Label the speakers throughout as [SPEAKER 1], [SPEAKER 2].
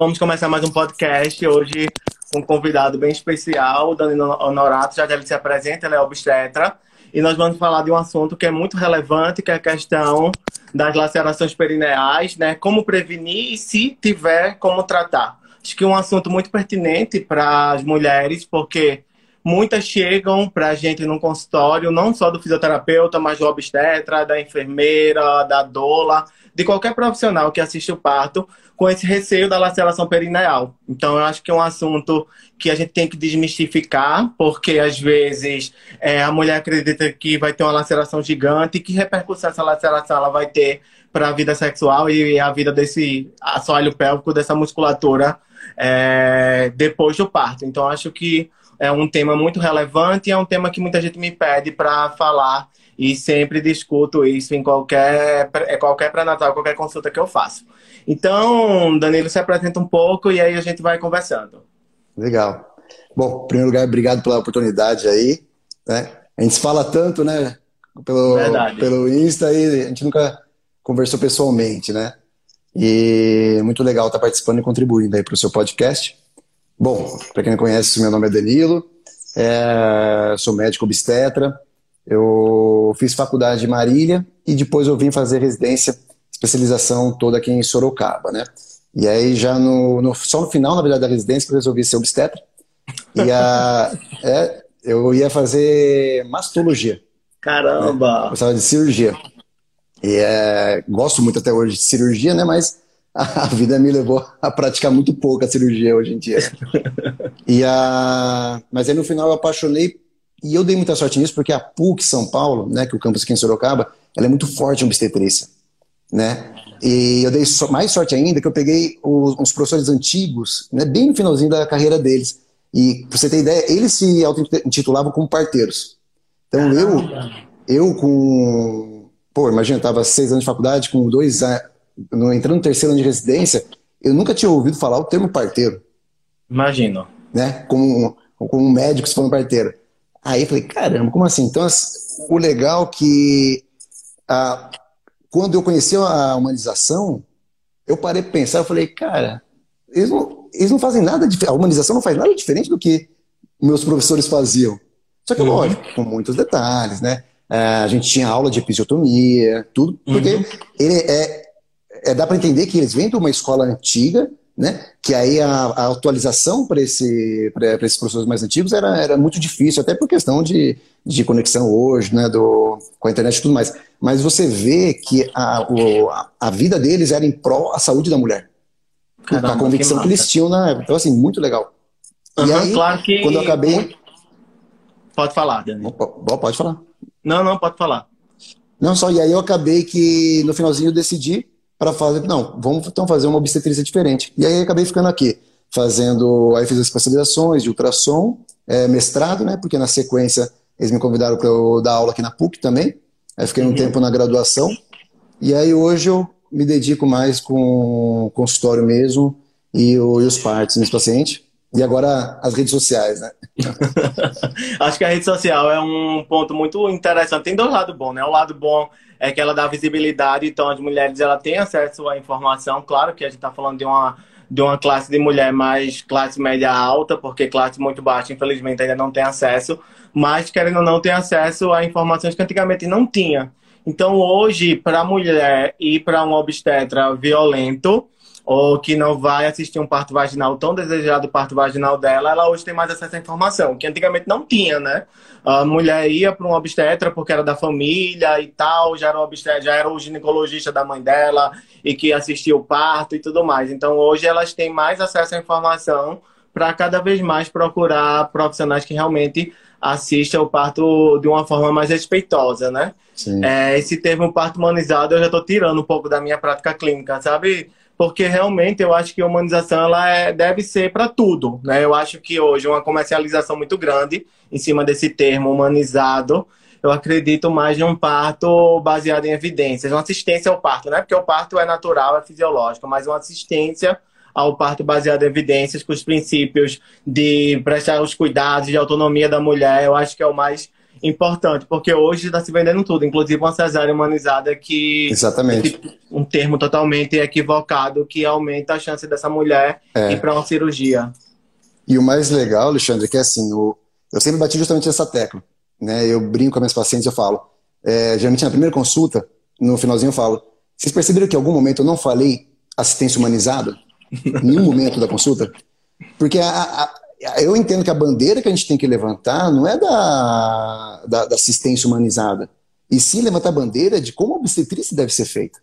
[SPEAKER 1] Vamos começar mais um podcast hoje com um convidado bem especial, Danilo Honorato, já ele se apresenta, ele é obstetra, e nós vamos falar de um assunto que é muito relevante, que é a questão das lacerações perineais, né? Como prevenir e se tiver, como tratar. Acho que é um assunto muito pertinente para as mulheres, porque muitas chegam para a gente no consultório, não só do fisioterapeuta, mas do obstetra, da enfermeira, da doula, de qualquer profissional que assiste o parto, com esse receio da laceração perineal. Então, eu acho que é um assunto que a gente tem que desmistificar, porque às vezes é, a mulher acredita que vai ter uma laceração gigante, que repercussão essa laceração ela vai ter para a vida sexual e a vida desse assoalho pélvico, dessa musculatura é, depois do parto. Então, acho que é um tema muito relevante e é um tema que muita gente me pede para falar e sempre discuto isso em qualquer, é, qualquer pré-natal, qualquer consulta que eu faço. Então, Danilo, se apresenta um pouco e aí a gente vai conversando.
[SPEAKER 2] Legal. Bom, em primeiro lugar, obrigado pela oportunidade aí. Né? A gente se fala tanto, né? Pelo, Verdade. pelo Insta e a gente nunca conversou pessoalmente, né? E muito legal estar participando e contribuindo aí para o seu podcast. Bom, para quem não conhece, meu nome é Danilo, é, sou médico obstetra, eu fiz faculdade em Marília e depois eu vim fazer residência, especialização toda aqui em Sorocaba, né? E aí já no, no só no final, na verdade, da residência, eu resolvi ser obstetra. E a, é, eu ia fazer mastologia.
[SPEAKER 1] Caramba!
[SPEAKER 2] Né? Gostava de cirurgia. E é, gosto muito até hoje de cirurgia, né? Mas a vida me levou a praticar muito pouca cirurgia hoje em dia. e a, mas aí no final eu apaixonei e eu dei muita sorte nisso porque a PUC São Paulo, né, que é o campus aqui em Sorocaba, ela é muito forte em obstetrícia, né? E eu dei mais sorte ainda que eu peguei os, uns professores antigos, né, bem no finalzinho da carreira deles. E pra você ter ideia, eles se auto-intitulavam como parteiros. Então eu, eu com. Pô, imagina, eu tava seis anos de faculdade, com dois no, entrando no terceiro ano de residência, eu nunca tinha ouvido falar o termo parteiro.
[SPEAKER 1] Imagino.
[SPEAKER 2] Né? Como, como um médico se falando parteiro. Aí eu falei, caramba, como assim? Então, o legal que ah, quando eu conheci a humanização, eu parei para pensar, eu falei, cara, eles não, eles não fazem nada, a humanização não faz nada diferente do que meus professores faziam. Só que, uhum. lógico, com muitos detalhes, né? Ah, a gente tinha aula de episiotomia, tudo, porque uhum. ele é, é, dá para entender que eles vêm de uma escola antiga, né? Que aí a, a atualização para esse, esses professores mais antigos era, era muito difícil, até por questão de, de conexão hoje, né? Do, com a internet e tudo mais. Mas você vê que a, o, a vida deles era em prol à saúde da mulher. Caramba, a convicção que, que, eles tinham na época. Então, assim, muito legal.
[SPEAKER 1] Uhum, e aí, claro que...
[SPEAKER 2] quando eu acabei.
[SPEAKER 1] Pode falar, Dani.
[SPEAKER 2] Pode falar.
[SPEAKER 1] Não, não, pode falar.
[SPEAKER 2] Não, só, e aí eu acabei que no finalzinho eu decidi para fazer, não, vamos então fazer uma obstetrícia diferente. E aí acabei ficando aqui, fazendo, aí fiz as especializações de ultrassom, é, mestrado, né, porque na sequência eles me convidaram para eu dar aula aqui na PUC também, aí fiquei um uhum. tempo na graduação, e aí hoje eu me dedico mais com o consultório mesmo e, e os partos nesse paciente. E agora as redes sociais, né?
[SPEAKER 1] Acho que a rede social é um ponto muito interessante. Tem dois lados bons, né? O lado bom é que ela dá visibilidade, então as mulheres ela têm acesso à informação. Claro que a gente está falando de uma, de uma classe de mulher mais classe média alta, porque classe muito baixa, infelizmente, ainda não tem acesso, mas querendo ou não, tem acesso a informações que antigamente não tinha. Então, hoje, para mulher e para um obstetra violento, ou que não vai assistir um parto vaginal tão desejado o parto vaginal dela, ela hoje tem mais acesso à informação, que antigamente não tinha, né? A mulher ia para um obstetra porque era da família e tal, já era, o obstetra, já era o ginecologista da mãe dela e que assistia o parto e tudo mais. Então hoje elas têm mais acesso à informação para cada vez mais procurar profissionais que realmente assistam o parto de uma forma mais respeitosa, né? É, esse termo parto humanizado eu já estou tirando um pouco da minha prática clínica, sabe? Porque realmente eu acho que a humanização ela é, deve ser para tudo. Né? Eu acho que hoje uma comercialização muito grande em cima desse termo humanizado. Eu acredito mais em um parto baseado em evidências, uma assistência ao parto, né? Porque o parto é natural, é fisiológico, mas uma assistência ao parto baseado em evidências, com os princípios de prestar os cuidados de autonomia da mulher, eu acho que é o mais importante, porque hoje está se vendendo tudo, inclusive uma cesárea humanizada que.
[SPEAKER 2] Exatamente.
[SPEAKER 1] Um termo totalmente equivocado que aumenta a chance dessa mulher é. ir para uma cirurgia.
[SPEAKER 2] E o mais legal, Alexandre, é que assim, o, eu sempre bati justamente nessa tecla. Né? Eu brinco com as minhas pacientes, eu falo. É, geralmente na primeira consulta, no finalzinho eu falo. Vocês perceberam que em algum momento eu não falei assistência humanizada? em nenhum momento da consulta? Porque a, a, eu entendo que a bandeira que a gente tem que levantar não é da, da, da assistência humanizada, e sim levantar a bandeira de como a obstetrícia deve ser feita.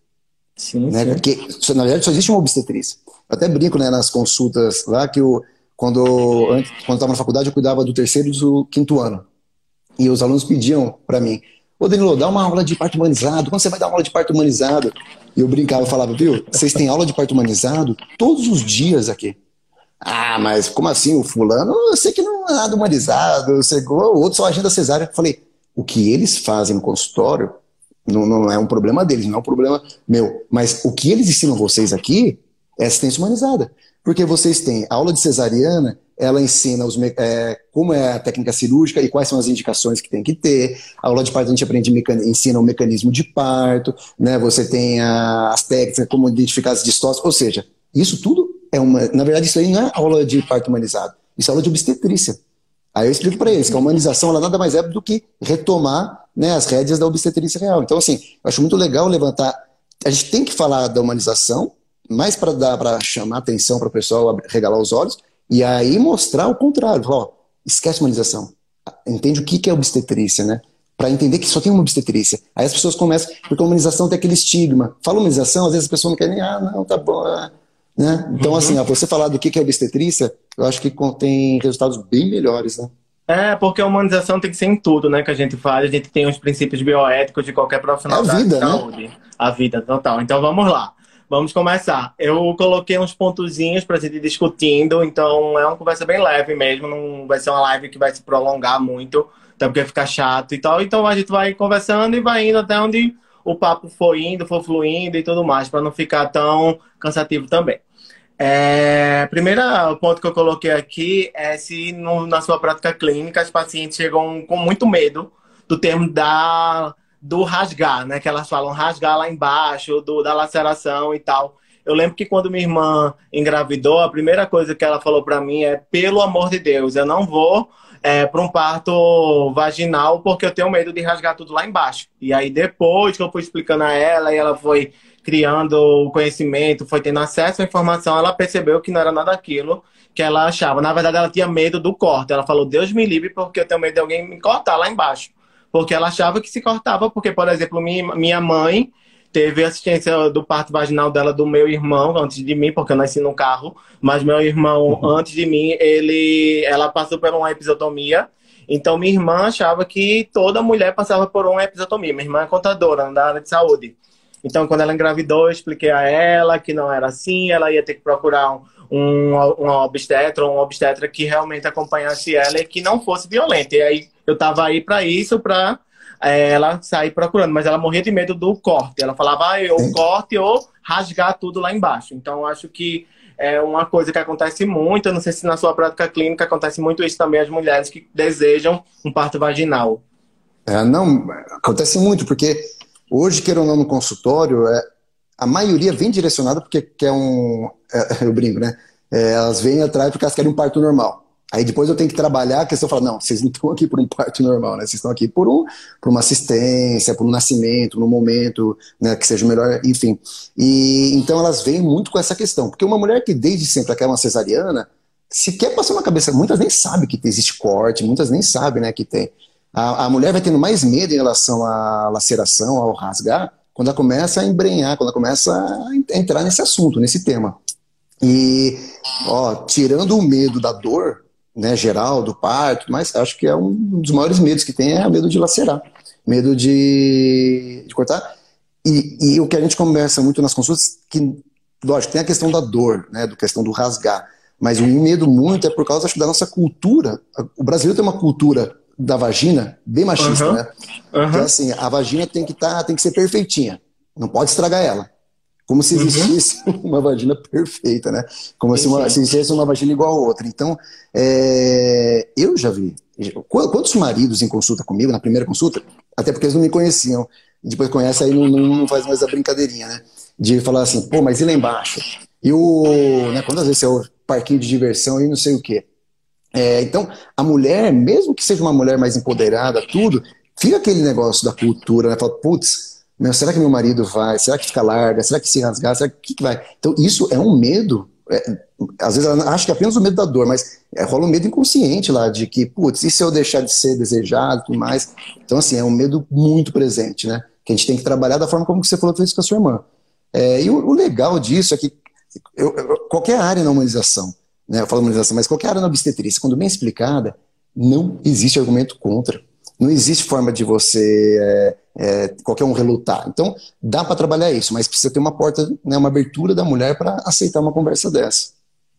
[SPEAKER 2] Sim, né? sim. Porque, na verdade, só existe uma obstetrícia. Eu até brinco né, nas consultas lá que eu, quando antes, quando estava na faculdade, eu cuidava do terceiro e do quinto ano. E os alunos pediam para mim, ô Danilo, dá uma aula de parto humanizado, quando você vai dar uma aula de parto humanizado? E eu brincava, eu falava, viu, vocês têm aula de parto humanizado todos os dias aqui. Ah, mas como assim? O fulano, eu sei que não é nada humanizado, chegou, o outro só agenda cesárea. Eu falei, o que eles fazem no consultório não, não é um problema deles, não é um problema meu. Mas o que eles ensinam vocês aqui é assistência humanizada. Porque vocês têm aula de cesariana, ela ensina os, é, como é a técnica cirúrgica e quais são as indicações que tem que ter. A aula de parto a gente aprende, ensina o mecanismo de parto, né? você tem a, as técnicas, como identificar as distócias, ou seja, isso tudo é uma. Na verdade, isso aí não é aula de parto humanizado, isso é aula de obstetrícia. Aí eu explico para eles que a humanização ela nada mais é do que retomar né, as rédeas da obstetrícia real. Então, assim, eu acho muito legal levantar. A gente tem que falar da humanização, mais para dar para chamar atenção para o pessoal regalar os olhos e aí mostrar o contrário. Ó, esquece humanização. Entende o que, que é obstetrícia, né? Para entender que só tem uma obstetrícia. Aí as pessoas começam, porque a humanização tem aquele estigma. Fala humanização, às vezes a pessoa não quer nem, ah, não, tá bom. Né? Então, uhum. assim, ó, você falar do que, é obstetrícia, eu acho que tem resultados bem melhores, né?
[SPEAKER 1] É, porque a humanização tem que ser em tudo, né, que a gente faz. A gente tem os princípios bioéticos de qualquer profissional
[SPEAKER 2] é a vida, da né? saúde. Né?
[SPEAKER 1] A vida, total. Então, vamos lá. Vamos começar. Eu coloquei uns pontozinhos para a gente ir discutindo, então é uma conversa bem leve mesmo, não vai ser uma live que vai se prolongar muito, até porque fica chato e tal. Então a gente vai conversando e vai indo até onde o papo for indo, for fluindo e tudo mais, para não ficar tão cansativo também. É, primeiro ponto que eu coloquei aqui é se no, na sua prática clínica as pacientes chegam com muito medo do termo da do rasgar, né? Que elas falam rasgar lá embaixo, do, da laceração e tal. Eu lembro que quando minha irmã engravidou, a primeira coisa que ela falou para mim é: pelo amor de Deus, eu não vou é, para um parto vaginal porque eu tenho medo de rasgar tudo lá embaixo. E aí depois que eu fui explicando a ela e ela foi criando o conhecimento, foi tendo acesso à informação, ela percebeu que não era nada aquilo que ela achava. Na verdade, ela tinha medo do corte. Ela falou: Deus me livre porque eu tenho medo de alguém me cortar lá embaixo porque ela achava que se cortava, porque, por exemplo, minha mãe teve assistência do parto vaginal dela do meu irmão antes de mim, porque eu nasci no carro, mas meu irmão uhum. antes de mim, ele ela passou por uma episiotomia. Então minha irmã achava que toda mulher passava por uma episiotomia. Minha irmã é contadora da área de saúde. Então quando ela engravidou, eu expliquei a ela que não era assim, ela ia ter que procurar um, um, um obstetra, um obstetra que realmente acompanhasse ela e que não fosse violento. E aí eu tava aí para isso, para ela sair procurando, mas ela morria de medo do corte. Ela falava, ah, ou corte ou rasgar tudo lá embaixo. Então, eu acho que é uma coisa que acontece muito. Eu não sei se na sua prática clínica acontece muito isso também, as mulheres que desejam um parto vaginal.
[SPEAKER 2] É, não, acontece muito, porque hoje, queira ou não, no consultório, é, a maioria vem direcionada porque quer um. É, eu brinco, né? É, elas vêm atrás porque elas querem um parto normal. Aí depois eu tenho que trabalhar a questão, falar, não, vocês não estão aqui por um parto normal, né? Vocês estão aqui por, um, por uma assistência, por um nascimento, num momento né, que seja melhor, enfim. E então elas vêm muito com essa questão, porque uma mulher que desde sempre quer uma cesariana, sequer passou na cabeça, muitas nem sabem que existe corte, muitas nem sabem né, que tem. A, a mulher vai tendo mais medo em relação à laceração, ao rasgar, quando ela começa a embrenhar, quando ela começa a entrar nesse assunto, nesse tema. E, ó, tirando o medo da dor, né, geral do parto, mas acho que é um dos maiores medos que tem é o medo de lacerar, medo de, de cortar. E, e, o que a gente conversa muito nas consultas, que, lógico, tem a questão da dor, né, do questão do rasgar, mas o medo muito é por causa, acho, da nossa cultura. O brasileiro tem uma cultura da vagina bem machista, uhum. né? Uhum. Então, assim, a vagina tem que, tá, tem que ser perfeitinha, não pode estragar ela. Como se uhum. existisse uhum. uma vagina perfeita, né? Como se, uma, se, existisse uma vagina igual a outra. Então, é, eu já vi. Quantos maridos em consulta comigo, na primeira consulta, até porque eles não me conheciam, depois conhece, aí não, não, faz mais a brincadeirinha, né? De falar assim, pô, mas e lá embaixo? E o. Né, quantas vezes é o parquinho de diversão e não sei o quê? É, então, a mulher, mesmo que seja uma mulher mais empoderada, tudo, fica aquele negócio da cultura, né? Fala, putz, meu, será que meu marido vai? Será que fica larga? Será que se rasgar? Será que, que vai? Então, isso é um medo. É, às vezes acha que é apenas o medo da dor, mas é, rola um medo inconsciente lá de que, putz, e se eu deixar de ser desejado e tudo mais? Então, assim, é um medo muito presente, né? Que a gente tem que trabalhar da forma como você falou fez com a sua irmã. É, e o, o, legal disso é que eu, eu, qualquer área na humanização, né? Eu falo humanização, mas qualquer área na obstetrícia, quando bem explicada, não existe argumento contra. Não existe forma de você é, qualquer um relutar. Então, dá para trabalhar isso, mas precisa ter uma porta, né, uma abertura da mulher para aceitar uma conversa dessa.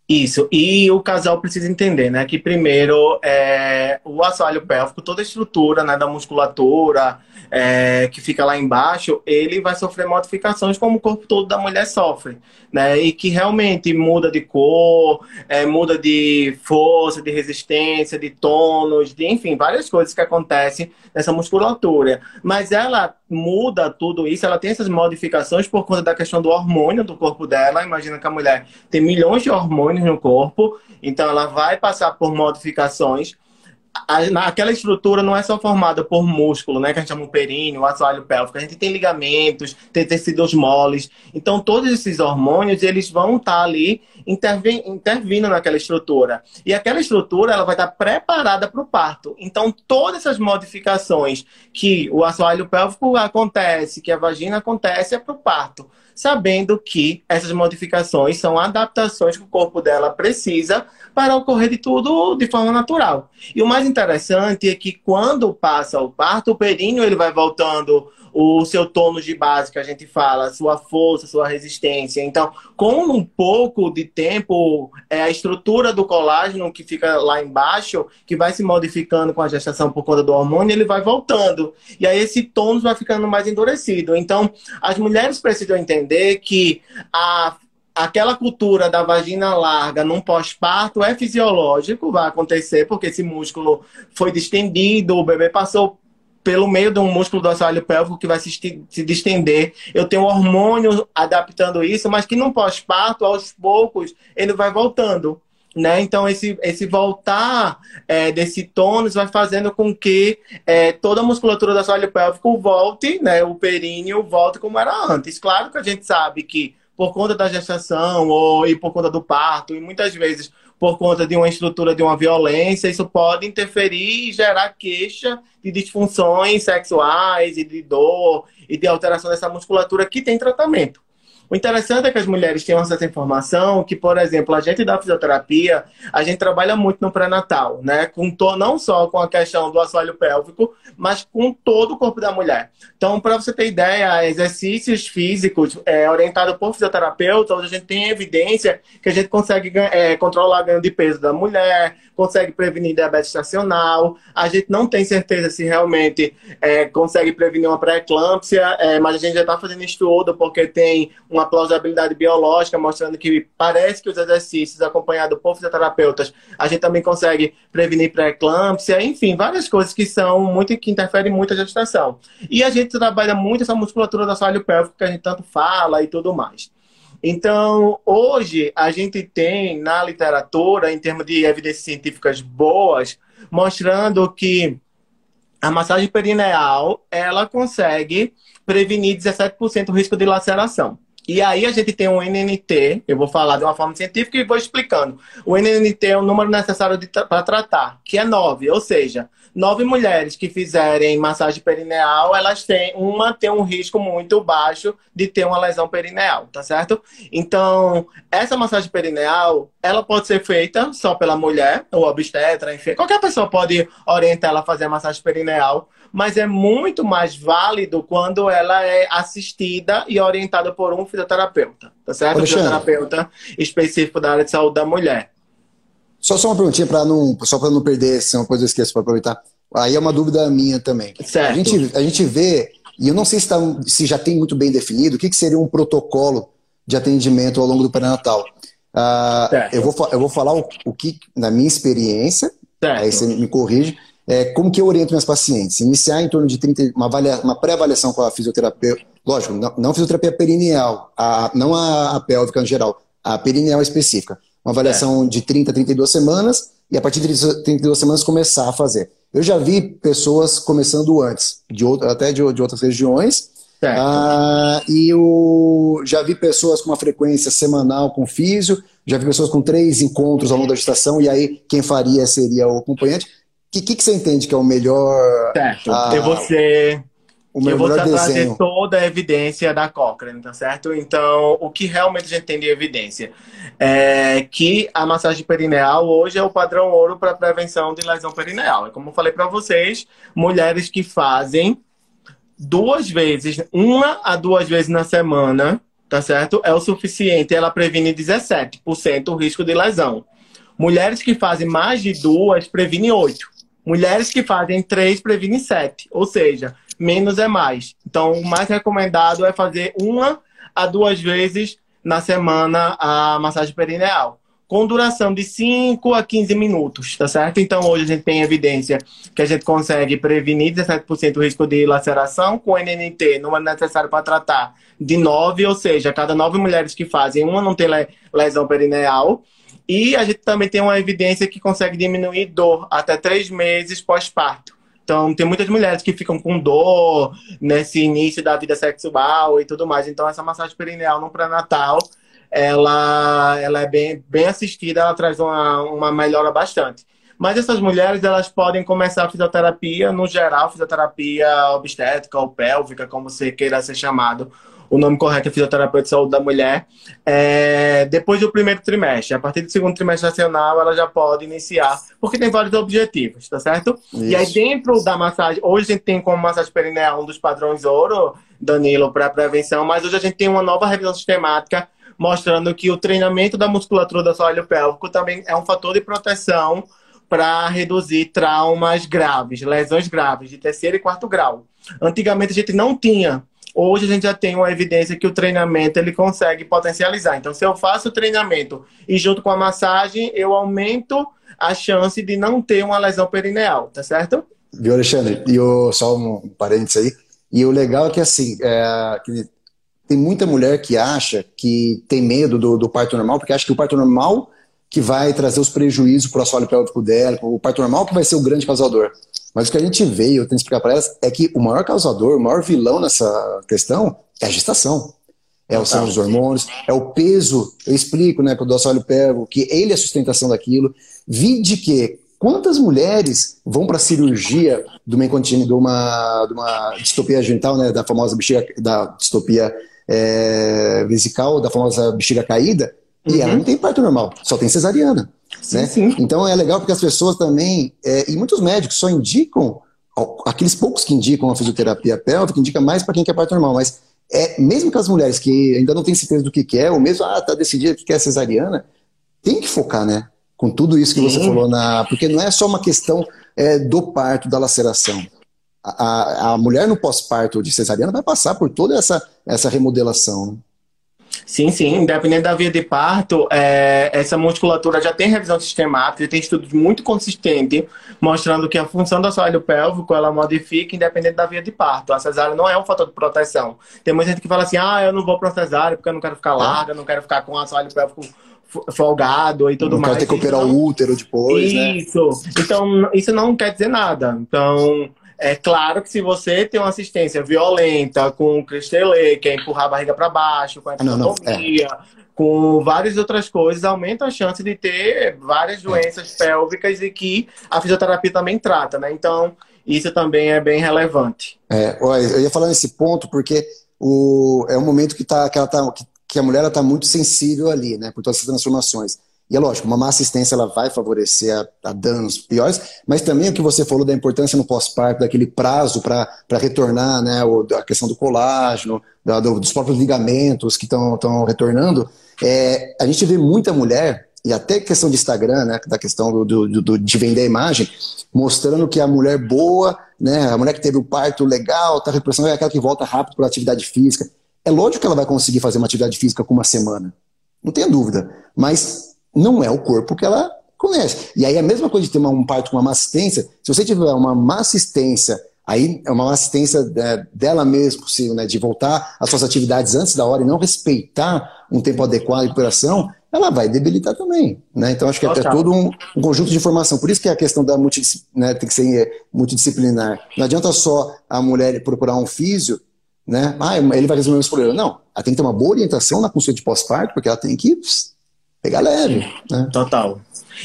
[SPEAKER 1] Isso, e o casal precisa entender, né, que primeiro é, o assoalho pélvico, toda a estrutura né, da musculatura é, que fica lá embaixo, ele vai sofrer modificações como o corpo todo da mulher sofre, né, e que realmente muda de cor, é, muda de força, de resistência, de tônus, de enfim, várias coisas que acontecem nessa musculatura. Mas ela muda tudo isso, ela tem essas modificações por conta da questão do hormônio do corpo dela. Imagina que a mulher tem milhões de hormônios no corpo, então ela vai passar por modificações aquela estrutura não é só formada por músculo, né? Que a gente chama o períneo, o assoalho pélvico. A gente tem ligamentos, tem tecidos moles. Então, todos esses hormônios, eles vão estar tá ali intervindo naquela estrutura. E aquela estrutura, ela vai estar tá preparada para o parto. Então, todas essas modificações que o assoalho pélvico acontece, que a vagina acontece, é para o parto sabendo que essas modificações são adaptações que o corpo dela precisa para ocorrer de tudo de forma natural. E o mais interessante é que quando passa o parto, o períneo ele vai voltando o seu tônus de base que a gente fala, sua força, sua resistência. Então, com um pouco de tempo, é a estrutura do colágeno que fica lá embaixo, que vai se modificando com a gestação por conta do hormônio, ele vai voltando. E aí esse tônus vai ficando mais endurecido. Então, as mulheres precisam entender que a aquela cultura da vagina larga num pós-parto é fisiológico, vai acontecer, porque esse músculo foi distendido, o bebê passou pelo meio de um músculo do assoalho pélvico que vai se, se distender. Eu tenho hormônio adaptando isso, mas que no pós-parto, aos poucos, ele vai voltando. Né? Então, esse, esse voltar é, desse tônus vai fazendo com que é, toda a musculatura do assoalho pélvico volte, né? o períneo volte como era antes. Claro que a gente sabe que por conta da gestação ou e por conta do parto, e muitas vezes por conta de uma estrutura de uma violência, isso pode interferir e gerar queixa de disfunções sexuais e de dor e de alteração dessa musculatura que tem tratamento. O interessante é que as mulheres tenham essa informação que, por exemplo, a gente da fisioterapia, a gente trabalha muito no pré-natal, né? Com to, não só com a questão do assoalho pélvico, mas com todo o corpo da mulher. Então, para você ter ideia, exercícios físicos é, orientados por fisioterapeuta, a gente tem evidência que a gente consegue é, controlar ganho de peso da mulher, consegue prevenir diabetes estacional. A gente não tem certeza se realmente é, consegue prevenir uma pré-eclâmpsia, é, mas a gente já está fazendo estudo porque tem uma plausibilidade biológica mostrando que parece que os exercícios acompanhados por fisioterapeutas, a gente também consegue prevenir pré-eclâmpsia, enfim, várias coisas que são muito que interferem muito a gestação. E a gente trabalha muito essa musculatura do assoalho pélvico que a gente tanto fala e tudo mais. Então, hoje, a gente tem na literatura, em termos de evidências científicas boas, mostrando que a massagem perineal, ela consegue prevenir 17% o risco de laceração. E aí a gente tem um NNT, eu vou falar de uma forma científica e vou explicando. O NNT é o número necessário para tratar, que é 9, ou seja, nove mulheres que fizerem massagem perineal, elas têm, uma tem um risco muito baixo de ter uma lesão perineal, tá certo? Então, essa massagem perineal, ela pode ser feita só pela mulher, ou obstetra, enfim, qualquer pessoa pode orientar ela a fazer a massagem perineal, mas é muito mais válido quando ela é assistida e orientada por um fisioterapeuta, tá certo? Um fisioterapeuta específico da área de saúde da mulher.
[SPEAKER 2] Só, só uma perguntinha para não, só para não perder, se é uma coisa eu esqueço para aproveitar. Aí é uma dúvida minha também.
[SPEAKER 1] Certo.
[SPEAKER 2] A gente, a gente vê, e eu não sei se, tá, se já tem muito bem definido, o que, que seria um protocolo de atendimento ao longo do pré-natal. Ah, eu, vou, eu vou falar o, o que, na minha experiência, certo. aí você me corrige, é, como que eu oriento meus pacientes? Iniciar em torno de 30, uma, uma pré-avaliação com a fisioterapia, lógico, não, não fisioterapia perineal, a, não a, a, pélvica em geral, a perineal específica. Uma avaliação é. de 30 a 32 semanas e a partir de 32 semanas começar a fazer. Eu já vi pessoas começando antes, de outro, até de, de outras regiões, ah, e eu já vi pessoas com uma frequência semanal com físio, já vi pessoas com três encontros ao longo da gestação, e aí quem faria seria o acompanhante. O que, que, você entende que é o melhor.
[SPEAKER 1] Certo. Ah, eu vou ser. O meu eu vou trazer toda a evidência da Cochrane, tá certo? Então, o que realmente a gente tem de evidência é que a massagem perineal hoje é o padrão ouro para prevenção de lesão perineal. É como eu falei para vocês, mulheres que fazem duas vezes, uma a duas vezes na semana, tá certo? É o suficiente. Ela previne 17% o risco de lesão. Mulheres que fazem mais de duas, previne 8%. Mulheres que fazem três, previne 7%. Ou seja, menos é mais. Então, o mais recomendado é fazer uma a duas vezes na semana a massagem perineal com duração de 5 a 15 minutos, tá certo? Então, hoje a gente tem evidência que a gente consegue prevenir 17% o risco de laceração com NNT, não é necessário para tratar, de 9, ou seja, cada 9 mulheres que fazem, uma não tem lesão perineal. E a gente também tem uma evidência que consegue diminuir dor até 3 meses pós-parto. Então, tem muitas mulheres que ficam com dor nesse início da vida sexual e tudo mais. Então, essa massagem perineal no pré-natal ela, ela é bem, bem assistida, ela traz uma, uma melhora bastante. Mas essas mulheres, elas podem começar a fisioterapia, no geral, fisioterapia obstétrica ou pélvica, como você queira ser chamado. O nome correto é fisioterapeuta de saúde da mulher. É, depois do primeiro trimestre, a partir do segundo trimestre nacional, ela já pode iniciar, porque tem vários objetivos, tá certo? Isso. E aí, dentro da massagem, hoje a gente tem como massagem perineal um dos padrões ouro, Danilo, para prevenção, mas hoje a gente tem uma nova revisão sistemática mostrando que o treinamento da musculatura do assoalho pélvico também é um fator de proteção para reduzir traumas graves, lesões graves de terceiro e quarto grau. Antigamente a gente não tinha. Hoje a gente já tem uma evidência que o treinamento ele consegue potencializar. Então, se eu faço o treinamento e junto com a massagem, eu aumento a chance de não ter uma lesão perineal, tá certo?
[SPEAKER 2] Viu, Alexandre? E o, só um parênteses aí. E o legal é que, assim, é, que tem muita mulher que acha que tem medo do, do parto normal, porque acha que o parto normal que vai trazer os prejuízos para o assoalho pélvico dela, o parto normal que vai ser o grande causador. Mas o que a gente vê, e eu tenho que explicar para elas, é que o maior causador, o maior vilão nessa questão é a gestação. É, são os hormônios, é o peso, eu explico, né, do assoalho pélvico, que ele é a sustentação daquilo. Vi de que quantas mulheres vão para a cirurgia de uma, de uma, de uma distopia genital, né, da famosa bexiga, da distopia é, vesical, da famosa bexiga caída, uhum. e ela uhum. não tem parto normal, só tem cesariana. Sim, né? sim. Então é legal porque as pessoas também, é, e muitos médicos só indicam, aqueles poucos que indicam a fisioterapia pélvica, indica mais para quem quer parto normal, mas é, mesmo que as mulheres que ainda não têm certeza do que quer, ou mesmo, ah, tá decidido que quer cesariana, tem que focar, né? Com tudo isso que sim. você falou, na, porque não é só uma questão é, do parto, da laceração a, a mulher no pós-parto de cesariana vai passar por toda essa, essa remodelação.
[SPEAKER 1] Sim, sim. Independente da via de parto, é, essa musculatura já tem revisão sistemática, tem estudos muito consistentes mostrando que a função do assoalho pélvico ela modifica independente da via de parto. A cesárea não é um fator de proteção. Tem muita gente que fala assim: ah, eu não vou para cesárea porque eu não quero ficar larga, eu não quero ficar com o assoalho pélvico folgado e tudo não mais.
[SPEAKER 2] Não quer ter que operar o útero depois,
[SPEAKER 1] isso.
[SPEAKER 2] né?
[SPEAKER 1] Isso. Então, isso não quer dizer nada. Então, é claro que se você tem uma assistência violenta, com cristelê, que é empurrar a barriga para baixo, com a episiotomia, é. com várias outras coisas, aumenta a chance de ter várias doenças é. pélvicas e que a fisioterapia também trata, né? Então, isso também é bem relevante.
[SPEAKER 2] É, eu ia falar nesse ponto porque o, é um momento que, tá, que, ela tá, que, que a mulher está muito sensível ali, né? Por todas essas transformações. E é lógico, uma má assistência ela vai favorecer a, a danos piores, mas também o que você falou da importância no pós-parto, daquele prazo para retornar, né, o, a questão do colágeno, da, do, dos próprios ligamentos que estão retornando. É, a gente vê muita mulher, e até questão de Instagram, né, da questão do, do, do, de vender a imagem, mostrando que a mulher boa, né, a mulher que teve o parto legal, tá repressão, é aquela que volta rápido para atividade física. É lógico que ela vai conseguir fazer uma atividade física com uma semana. Não tenha dúvida. Mas não é o corpo que ela conhece. E aí a mesma coisa de ter uma, um parto com uma má assistência, se você tiver uma má assistência, aí é uma má assistência é, dela mesma possível, né, de voltar às suas atividades antes da hora e não respeitar um tempo adequado de recuperação, ela vai debilitar também. Né? Então acho que é, é todo um, um, conjunto de informação. Por isso que a questão da multidisciplinar né, tem que ser é, multidisciplinar. Não adianta só a mulher procurar um físio, né? Ah, ele vai resolver os problemas. Não, ela tem que ter uma boa orientação na consulta de pós-parto, porque ela tem que pegar leve. Né?
[SPEAKER 1] Total.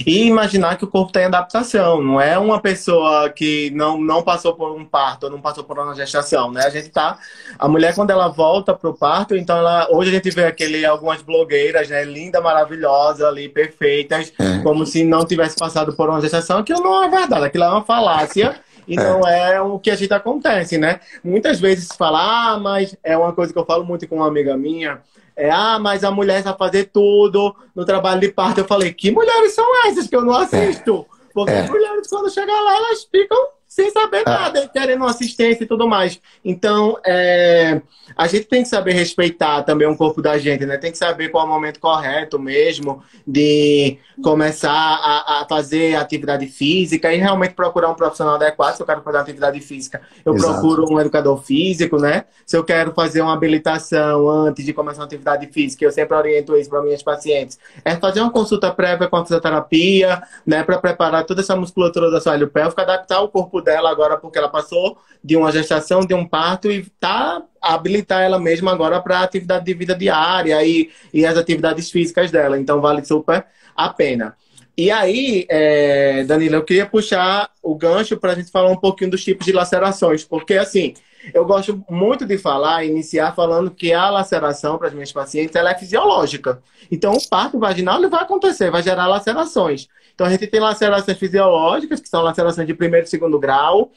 [SPEAKER 1] E imaginar que o corpo tem adaptação, não é uma pessoa que não, não passou por um parto, não passou por uma gestação, né? A gente tá. A mulher, quando ela volta pro parto, então ela. Hoje a gente vê aquele, algumas blogueiras, né? Linda, maravilhosa ali, perfeitas, é. como se não tivesse passado por uma gestação. Aquilo não é verdade, aquilo é uma falácia. E é. não é o que a gente acontece, né? Muitas vezes fala, ah, mas é uma coisa que eu falo muito com uma amiga minha é, ah, mas a mulher vai fazer tudo no trabalho de parto. Eu falei, que mulheres são essas que eu não assisto? Porque é. as mulheres, quando chegam lá, elas ficam sem saber ah. nada, querendo assistência e tudo mais. Então, é, a gente tem que saber respeitar também o corpo da gente, né? Tem que saber qual é o momento correto mesmo de começar a, a fazer atividade física e realmente procurar um profissional adequado. Se eu quero fazer atividade física, eu Exato. procuro um educador físico, né? Se eu quero fazer uma habilitação antes de começar uma atividade física, eu sempre oriento isso para minhas pacientes. É fazer uma consulta prévia com a fisioterapia, né? Para preparar toda essa musculatura da sua pélvica, adaptar o corpo dela agora, porque ela passou de uma gestação, de um parto e tá habilitar ela mesma agora para atividade de vida diária e, e as atividades físicas dela. Então vale super a pena. E aí, é, Danila, eu queria puxar o gancho para a gente falar um pouquinho dos tipos de lacerações, porque assim, eu gosto muito de falar, iniciar falando que a laceração para as minhas pacientes ela é fisiológica. Então, o parto vaginal ele vai acontecer, vai gerar lacerações. Então, a gente tem lacerações fisiológicas, que são lacerações de primeiro e segundo grau,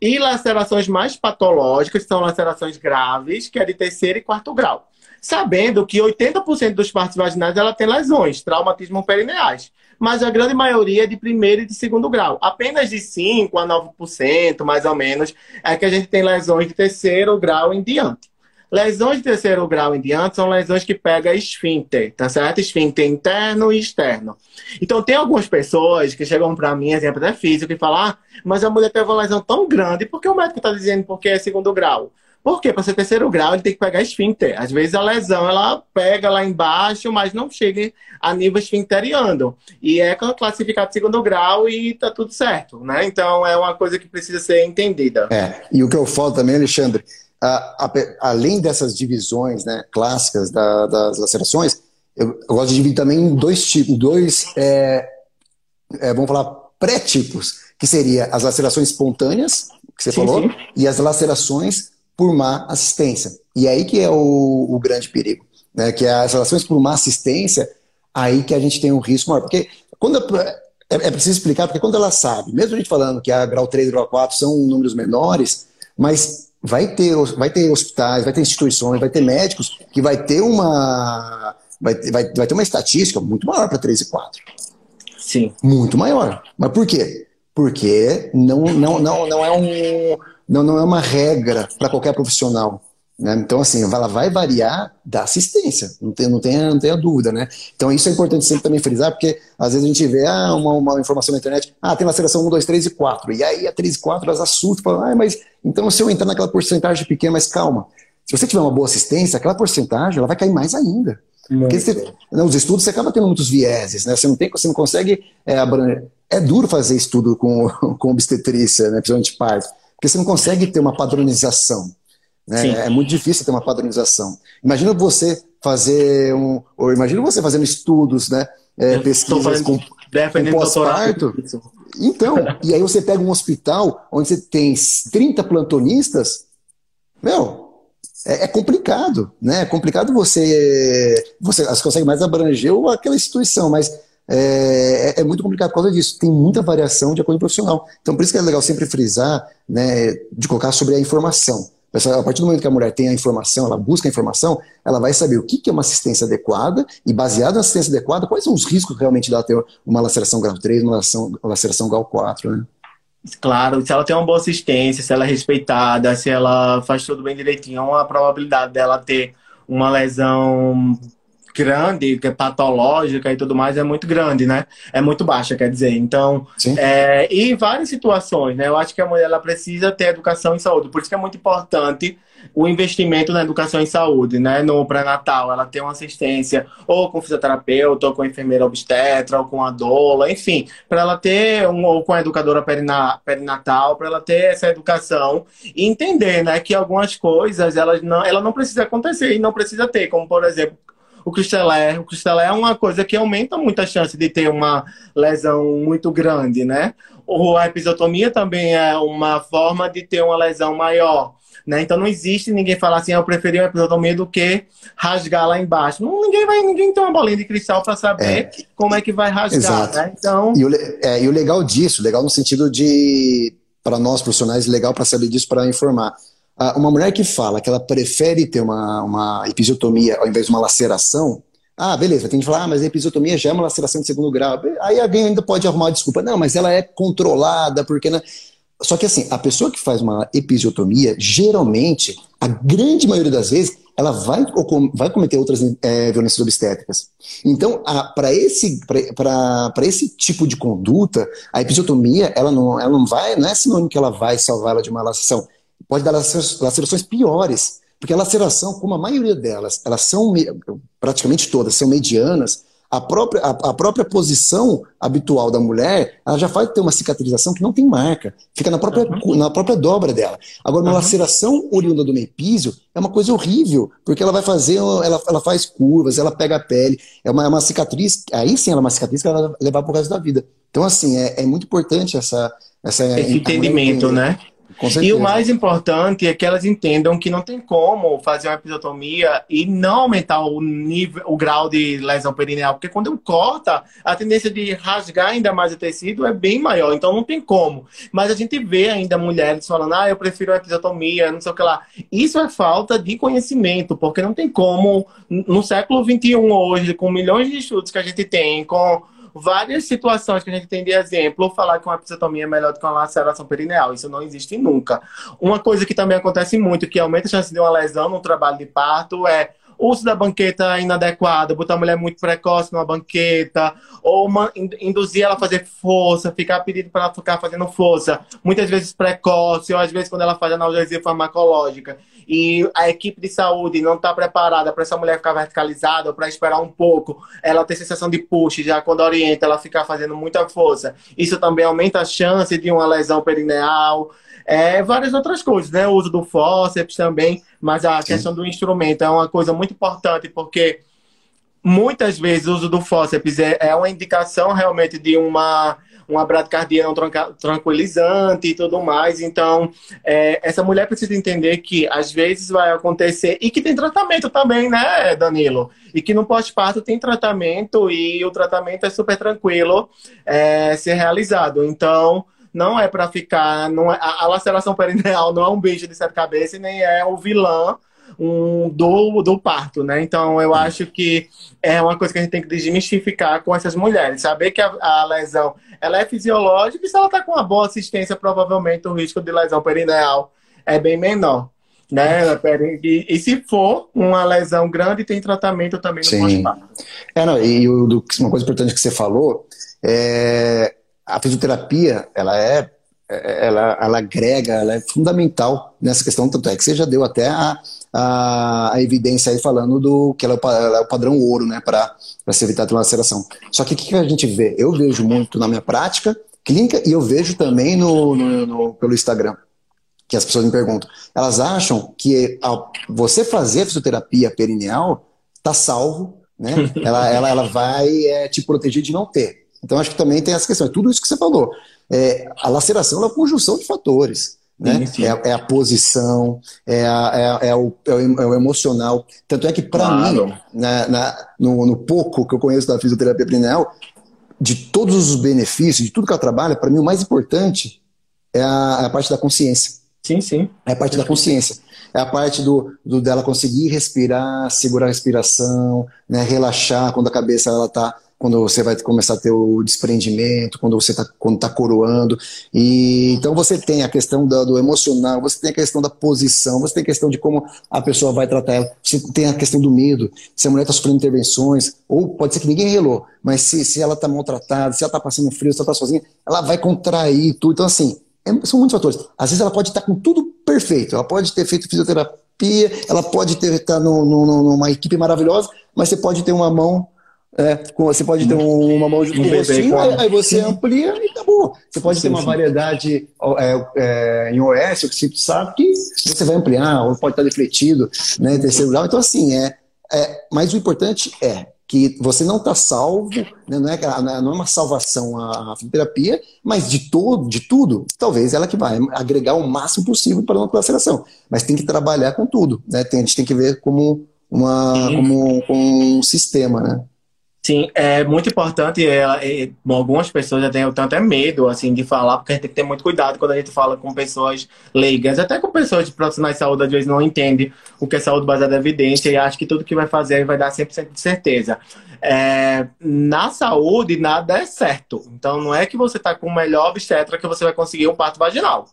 [SPEAKER 1] e lacerações mais patológicas, que são lacerações graves, que é de terceiro e quarto grau. Sabendo que 80% dos partos vaginais ela tem lesões, traumatismo perineais. Mas a grande maioria é de primeiro e de segundo grau. Apenas de 5 a 9%, mais ou menos, é que a gente tem lesões de terceiro grau em diante. Lesões de terceiro grau em diante são lesões que pegam esfíncter, tá certo? Esfíncter interno e externo. Então, tem algumas pessoas que chegam para mim, exemplo até físico, e falam: ah, mas a mulher teve uma lesão tão grande, por que o médico está dizendo porque é segundo grau? Porque para ser terceiro grau ele tem que pegar esfíncter. Às vezes a lesão ela pega lá embaixo, mas não chega a nível esfincteriano. E é classificado segundo grau e tá tudo certo, né? Então é uma coisa que precisa ser entendida.
[SPEAKER 2] É, e o que eu falo também, Alexandre, a, a, além dessas divisões né, clássicas da, das lacerações, eu, eu, gosto de dividir também em dois tipos, dois, é, é, vamos falar, pré-tipos, que seria as lacerações espontâneas, que você sim, falou, sim. e as lacerações por má assistência. E aí que é o, o grande perigo, né? que é as relações por má assistência, aí que a gente tem um risco maior. Porque quando é, é preciso explicar, porque quando ela sabe, mesmo a gente falando que a grau 3 e grau 4 são números menores, mas vai ter, vai ter hospitais, vai ter instituições, vai ter médicos que vai ter uma vai, vai, vai ter uma estatística muito maior para 3 e 4.
[SPEAKER 1] Sim.
[SPEAKER 2] Muito maior. Mas por quê? Porque não, não, não, não, é, um, não, não é uma regra para qualquer profissional. Né? Então, assim, ela vai variar da assistência, não tem, não, tem, não tem a dúvida, né? Então, isso é importante sempre também frisar, porque às vezes a gente vê ah, uma, uma informação na internet, ah, tem laceração 1, 2, 3 e 4, e aí a 3 e 4 elas assustam, falam, ah, mas então se eu entrar naquela porcentagem pequena, mas calma, se você tiver uma boa assistência, aquela porcentagem ela vai cair mais ainda. Porque você, né, os estudos você acaba tendo muitos vieses, né? Você não, tem, você não consegue é, abranger. É duro fazer estudo com, com obstetrícia, né, principalmente parto, porque você não consegue ter uma padronização. Né? É muito difícil ter uma padronização. Imagina você fazer um. Ou imagina você fazendo estudos, né? É, pesquisas com, com pós-parto. Então, e aí você pega um hospital onde você tem 30 plantonistas, meu, é, é, complicado, né? É complicado você. Você, você consegue mais abranger aquela instituição, mas é, é, é, muito complicado por causa disso. Tem muita variação de acordo com o profissional. Então, por isso que é legal sempre frisar, né, de colocar sobre a informação. A partir do momento que a mulher tem a informação, ela busca a informação, ela vai saber o que é uma assistência adequada e, baseado na assistência adequada, quais são os riscos realmente dela ter uma laceração grau 3, uma laceração, laceração grau 4, né?
[SPEAKER 1] Claro, se ela tem uma boa assistência, se ela é respeitada, se ela faz tudo bem direitinho, a probabilidade dela ter uma lesão grande, que é patológica e tudo mais, é muito grande, né? É muito baixa, quer dizer. Então, é, e várias situações, né? Eu acho que a mulher ela precisa ter educação em saúde. Por isso que é muito importante o investimento na educação em saúde, né? No pré-natal, ela tem uma assistência ou com fisioterapeuta, ou com enfermeira obstetra, ou com a doula, enfim, para ela ter um, ou com a educadora perinatal, para ela ter essa educação e entender, né, que algumas coisas elas não, ela não precisa acontecer e não precisa ter, como por exemplo o cristalé. O cristalé é uma coisa que aumenta muito a chance de ter uma lesão muito grande, né? Ou a episiotomia também é uma forma de ter uma lesão maior. Né? Então não existe ninguém falar assim, ah, eu preferi uma episiotomia do que rasgar lá embaixo. Não, ninguém vai, ninguém tem uma bolinha de cristal para saber é. como é que vai rasgar. Né? Então...
[SPEAKER 2] E o, é, e o legal disso, legal no sentido de, para nós profissionais, legal para saber disso, para informar uma mulher que fala que ela prefere ter uma, uma episiotomia ao invés de uma laceração, ah, beleza, tem que falar, ah, mas a episiotomia já é uma laceração de segundo grau. Aí alguém ainda pode arrumar uma desculpa. Não, mas ela é controlada, porque. Não... Só que assim, a pessoa que faz uma episiotomia, geralmente, a grande maioria das vezes, ela vai, vai cometer outras é, violências obstétricas. Então, para esse, esse tipo de conduta, a episiotomia, ela não, ela não vai, não é sinônimo que ela vai salvar ela de uma laceração pode dar lacerações piores, porque a laceração, como a maioria delas, elas são praticamente todas são medianas, a própria, a, a, própria posição habitual da mulher, ela já faz ter uma cicatrização que não tem marca, fica na própria, uhum. na própria dobra dela. Agora, uma uhum. laceração oriunda do mepísio é uma coisa horrível, porque ela vai fazer, ela, ela faz curvas, ela pega a pele, é uma, é uma cicatriz, aí sim ela é uma cicatriz que ela vai levar pro resto da vida. Então, assim, é, é muito importante essa, essa
[SPEAKER 1] Esse entendimento, né? E o mais importante é que elas entendam que não tem como fazer uma episiotomia e não aumentar o nível, o grau de lesão perineal, porque quando corta, a tendência de rasgar ainda mais o tecido é bem maior, então não tem como. Mas a gente vê ainda mulheres falando, ah, eu prefiro a episiotomia, não sei o que lá. Isso é falta de conhecimento, porque não tem como, no século XXI hoje, com milhões de estudos que a gente tem, com várias situações que a gente tem de exemplo, falar que uma episiotomia é melhor do que uma laceração perineal. Isso não existe nunca. Uma coisa que também acontece muito, que aumenta a chance de uma lesão no trabalho de parto, é uso da banqueta inadequada, botar a mulher muito precoce numa banqueta, ou uma, induzir ela a fazer força, ficar pedindo para ela ficar fazendo força, muitas vezes precoce, ou às vezes quando ela faz analgesia farmacológica e a equipe de saúde não está preparada para essa mulher ficar verticalizada ou para esperar um pouco, ela ter sensação de push, já quando orienta, ela ficar fazendo muita força. Isso também aumenta a chance de uma lesão perineal. É, várias outras coisas, né? O uso do fórceps também, mas a Sim. questão do instrumento é uma coisa muito importante, porque muitas vezes o uso do fórceps é, é uma indicação realmente de uma uma bradicardia não tranquilizante e tudo mais. Então, é, essa mulher precisa entender que às vezes vai acontecer e que tem tratamento também, né, Danilo? E que no pós-parto tem tratamento e o tratamento é super tranquilo é, ser realizado. Então, não é para ficar. Não é, a, a laceração perineal não é um beijo de sete cabeças e nem é o vilão um, do, do parto, né? Então eu acho que é uma coisa que a gente tem que desmistificar com essas mulheres. Saber que a, a lesão ela é fisiológica e se ela está com uma boa assistência, provavelmente o risco de lesão perineal é bem menor. Né? E, e, se for uma lesão grande, tem tratamento também no pós-parto.
[SPEAKER 2] É, não, e uma coisa importante que você falou é a fisioterapia, ela é ela, ela agrega, ela é fundamental nessa questão, tanto é que você já deu até a, a, a evidência aí falando do que ela é o, ela é o padrão ouro, né, para se evitar a laceração. Só que o que a gente vê? Eu vejo muito na minha prática clínica e eu vejo também no, no, no pelo Instagram, que as pessoas me perguntam. Elas acham que ao você fazer fisioterapia perineal, tá salvo, né? ela, ela, ela vai é, te proteger de não ter. Então acho que também tem essa questão. É tudo isso que você falou. É, a laceração é uma conjunção de fatores. Né? Sim, sim. É, é, a posição, é, a, é, é, o, é, o, emocional. Tanto é que, para claro. mim, na, na, no, no, pouco que eu conheço da fisioterapia perineal, de todos os benefícios, de tudo que ela trabalha, para mim o mais importante é a, a, parte da consciência.
[SPEAKER 1] Sim, sim.
[SPEAKER 2] É a parte da consciência. É a parte do, do dela conseguir respirar, segurar a respiração, né, relaxar quando a cabeça ela está quando você vai começar a ter o desprendimento, quando você está tá coroando. E, então você tem a questão do, do, emocional, você tem a questão da posição, você tem a questão de como a pessoa vai tratar ela, você tem a questão do medo, se a mulher está sofrendo intervenções, ou pode ser que ninguém relou, mas se, se ela está maltratada, se ela está passando frio, se ela está sozinha, ela vai contrair tudo. Então, assim, é, são muitos fatores. Às vezes ela pode estar tá com tudo perfeito, ela pode ter feito fisioterapia, ela pode estar tá numa equipe maravilhosa, mas você pode ter uma mão é, você pode ter uma mão junto com o rostinho, aí, aí você amplia e acabou. Você pode sim, ter uma sim. variedade é, é, em OS, o que você sabe que você vai ampliar, ou pode estar defletido, né, terceiro grau. Então, assim, é, é mas o importante é que você não está salvo, né, não, é, não é uma salvação a, a terapia, mas de todo, de tudo, talvez ela que vai agregar o máximo possível para uma laceração. Mas tem que trabalhar com tudo, né? Tem, a gente tem que ver como, uma, como, como um sistema, né?
[SPEAKER 1] Sim, é muito importante. É, é, algumas pessoas já têm até medo assim, de falar, porque a gente tem que ter muito cuidado quando a gente fala com pessoas leigas, até com pessoas de profissionais de saúde, às vezes não entendem o que é saúde baseada em evidência e acha que tudo que vai fazer vai dar 100% de certeza. É, na saúde, nada é certo. Então, não é que você está com o melhor obstetra que você vai conseguir um parto vaginal.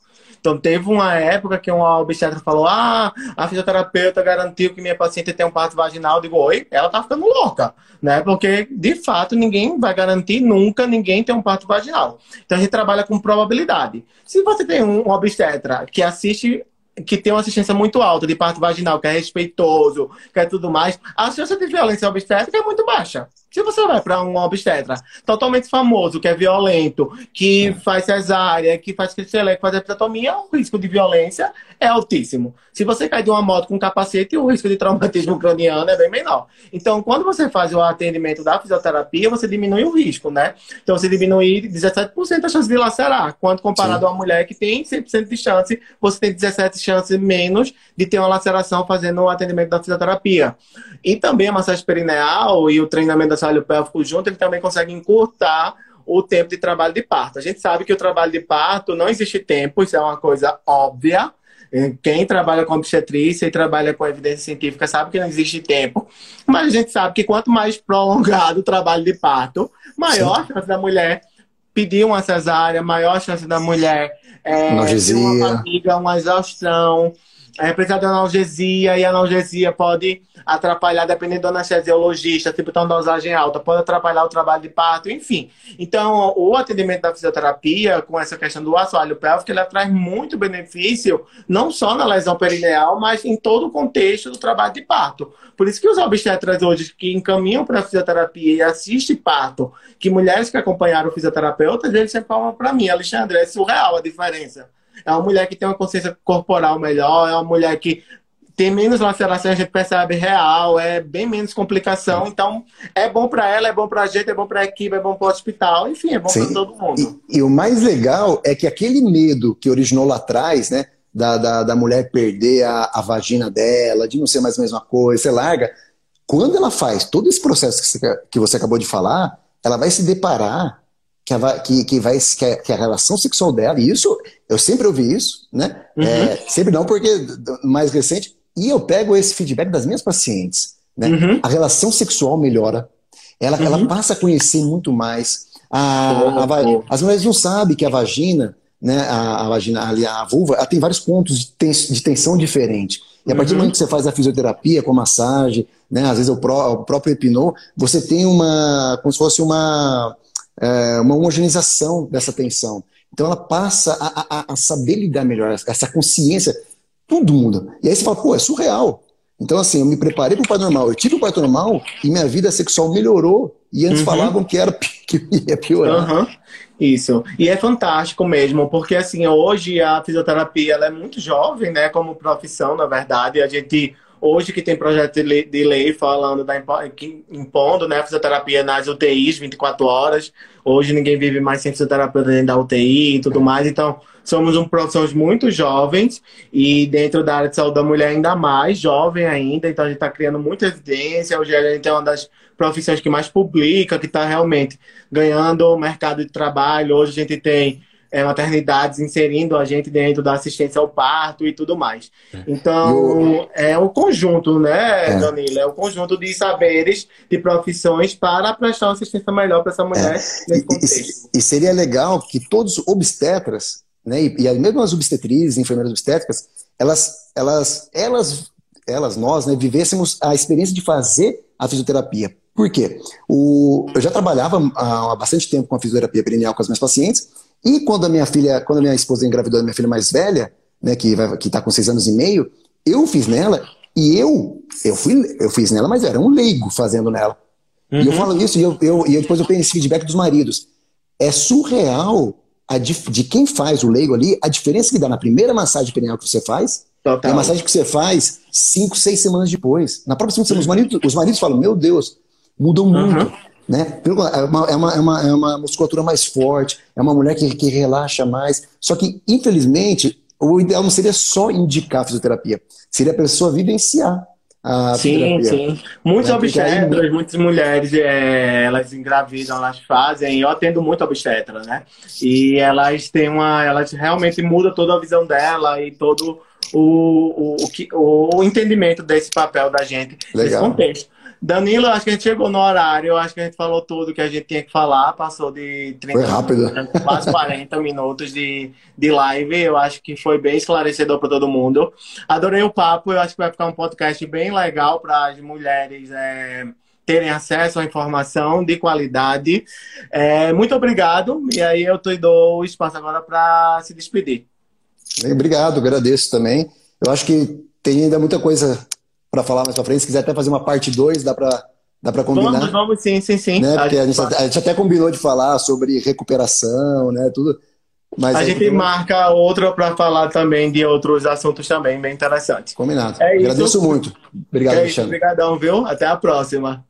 [SPEAKER 1] Então, teve uma época que uma obstetra falou: Ah, a fisioterapeuta garantiu que minha paciente tem um parto vaginal. Eu digo: Oi, ela tá ficando louca, né? Porque, de fato, ninguém vai garantir nunca ninguém ter um parto vaginal. Então, a gente trabalha com probabilidade. Se você tem um obstetra que assiste que tem uma assistência muito alta de parto vaginal, que é respeitoso, que é tudo mais, a chance de violência obstétrica é muito baixa. Se você vai para um obstetra totalmente famoso, que é violento, que faz cesárea, que faz cristelé, que faz episiotomia, o risco de violência é altíssimo. Se você cai de uma moto com capacete, o risco de traumatismo craniano é bem menor. Então, quando você faz o atendimento da fisioterapia, você diminui o risco, né? Então, você diminui 17% a chance de lacerar, quando comparado Sim. a uma mulher que tem 100% de chance, você tem 17 chances menos de ter uma laceração fazendo o atendimento da fisioterapia. E também a massagem perineal e o treinamento da assoalho pélvico junto, ele também consegue encurtar o tempo de trabalho de parto. A gente sabe que o trabalho de parto não existe tempo, isso é uma coisa óbvia. Quem trabalha com obstetrícia e trabalha com evidência científica sabe que não existe tempo. Mas a gente sabe que quanto mais prolongado o trabalho de parto, maior a chance da mulher pedir uma cesárea, maior a chance da mulher é, uma fadiga, uma exaustão, é, precisar de analgesia, e a analgesia pode atrapalhar, dependendo do anestesiologista, tipo, uma dosagem alta, pode atrapalhar o trabalho de parto, enfim. Então, o atendimento da fisioterapia, com essa questão do assoalho pélvico, ele traz muito benefício, não só na lesão perineal, mas em todo o contexto do trabalho de parto. Por isso que os obstetras hoje que encaminham para fisioterapia e assistem parto, que mulheres que acompanharam o fisioterapeuta, eles sempre falam para mim, Alexandre, é surreal a diferença. É uma mulher que tem uma consciência corporal melhor, é uma mulher que tem menos laceração, a gente percebe real, é bem menos complicação. Então, é bom para ela, é bom para a gente, é bom para a equipe, é bom para o hospital, enfim, é bom para todo mundo.
[SPEAKER 2] E, e, o mais legal é que aquele medo que originou lá atrás, né, da, da, da mulher perder a, a, vagina dela, de não ser mais a mesma coisa, você larga. Quando ela faz todo esse processo que você, que você acabou de falar, ela vai se deparar que a, que, que, vai, que a, que, a, relação sexual dela, e isso, eu sempre ouvi isso, né? Uhum. É, sempre não, porque mais recente, e eu pego esse feedback das minhas pacientes, né? Uhum. A relação sexual melhora, ela, uhum. ela passa a conhecer muito mais. A, a, as mulheres não sabem que a vagina, né, a, vagina, ali, a vulva, ela tem vários pontos de, tens, de tensão diferente. E a partir do uhum. momento que você faz a fisioterapia com massagem, né, às vezes o, pró, o próprio hipnô, você tem uma, como se fosse uma, é, uma homogeneização dessa tensão. Então ela passa a, a, a, saber lidar melhor, essa consciência, tudo muda. E aí você fala, pô, é surreal. Então, assim, eu me preparei para o parto normal, eu tive o parto normal e minha vida sexual melhorou. E antes uhum. falavam que era que ia piorar.
[SPEAKER 1] Uhum. Isso. E é fantástico mesmo, porque assim, hoje a fisioterapia ela é muito jovem, né, como profissão, na verdade. A gente Hoje que tem projeto de lei falando da impondo né, fisioterapia nas UTIs 24 horas. Hoje ninguém vive mais sem fisioterapeuta dentro da UTI e tudo mais. Então, somos um profissões muito jovens e dentro da área de saúde da mulher ainda mais, jovem ainda. Então, a gente está criando muita evidência. Hoje a gente é uma das profissões que mais publica, que está realmente ganhando o mercado de trabalho. Hoje a gente tem é, maternidades inserindo a gente dentro da assistência ao parto e tudo mais. É. Então, é um conjunto, né, é. Danilo? É um conjunto de saberes, de profissões para prestar uma assistência melhor para essa mulher é. nesse contexto.
[SPEAKER 2] E, e, seria legal que todos os obstetras, né, e, e mesmo as obstetrizes, enfermeiras obstétricas, elas, elas, elas, elas, nós, né, vivêssemos a experiência de fazer a fisioterapia. Por quê? O, eu já trabalhava há bastante tempo com a fisioterapia perineal com as minhas pacientes, e quando a minha filha, quando a minha esposa engravidou da minha filha mais velha, né, que vai, que está com seis anos e meio, eu fiz nela e eu, eu fui, eu fiz nela, mas eu era um leigo fazendo nela. Uhum. E eu uhum. falo isso e eu, eu, e depois eu tenho esse feedback dos maridos. É surreal a, de quem faz o leigo ali, a diferença que dá na primeira massagem perineal que você faz Total. e a massagem que você faz cinco, seis semanas depois. Na própria semana, os maridos, os maridos falam, meu Deus, mudou muito. Uhum. Né? É, uma, é, uma, é, uma, é uma musculatura mais forte, é uma mulher que, que relaxa mais. Só que, infelizmente, o ideal não seria só indicar a fisioterapia, seria a pessoa vivenciar a
[SPEAKER 1] sim, sim. Muitos né? obstetras, aí... muitas mulheres, é, elas engravidam, elas fazem, eu atendo muito obstetra, né? E elas têm uma, elas realmente mudam toda a visão dela e todo o, o, o, o entendimento desse papel da gente Legal. nesse contexto. Danilo, acho que a gente chegou no horário, acho que a gente falou tudo que a gente tinha que falar, passou de 30
[SPEAKER 2] foi rápido.
[SPEAKER 1] Minutos, quase 40 minutos de, de live, eu acho que foi bem esclarecedor para todo mundo. Adorei o papo, eu acho que vai ficar um podcast bem legal para as mulheres é, terem acesso à informação de qualidade. É, muito obrigado, e aí eu te dou o espaço agora para se despedir.
[SPEAKER 2] Obrigado, agradeço também. Eu acho que tem ainda muita coisa para falar mais para frente. Se quiser até fazer uma parte 2, dá para dá para combinar.
[SPEAKER 1] Vamos, vamos, sim, sim, sim.
[SPEAKER 2] Né? Porque a gente, a gente, até combinou de falar sobre recuperação, né? Tudo.
[SPEAKER 1] Mas a gente tem... marca outra para falar também de outros assuntos também bem interessantes.
[SPEAKER 2] Combinado. É Agradeço muito. Obrigado, é
[SPEAKER 1] Alexandre. Obrigadão, viu? Até a próxima.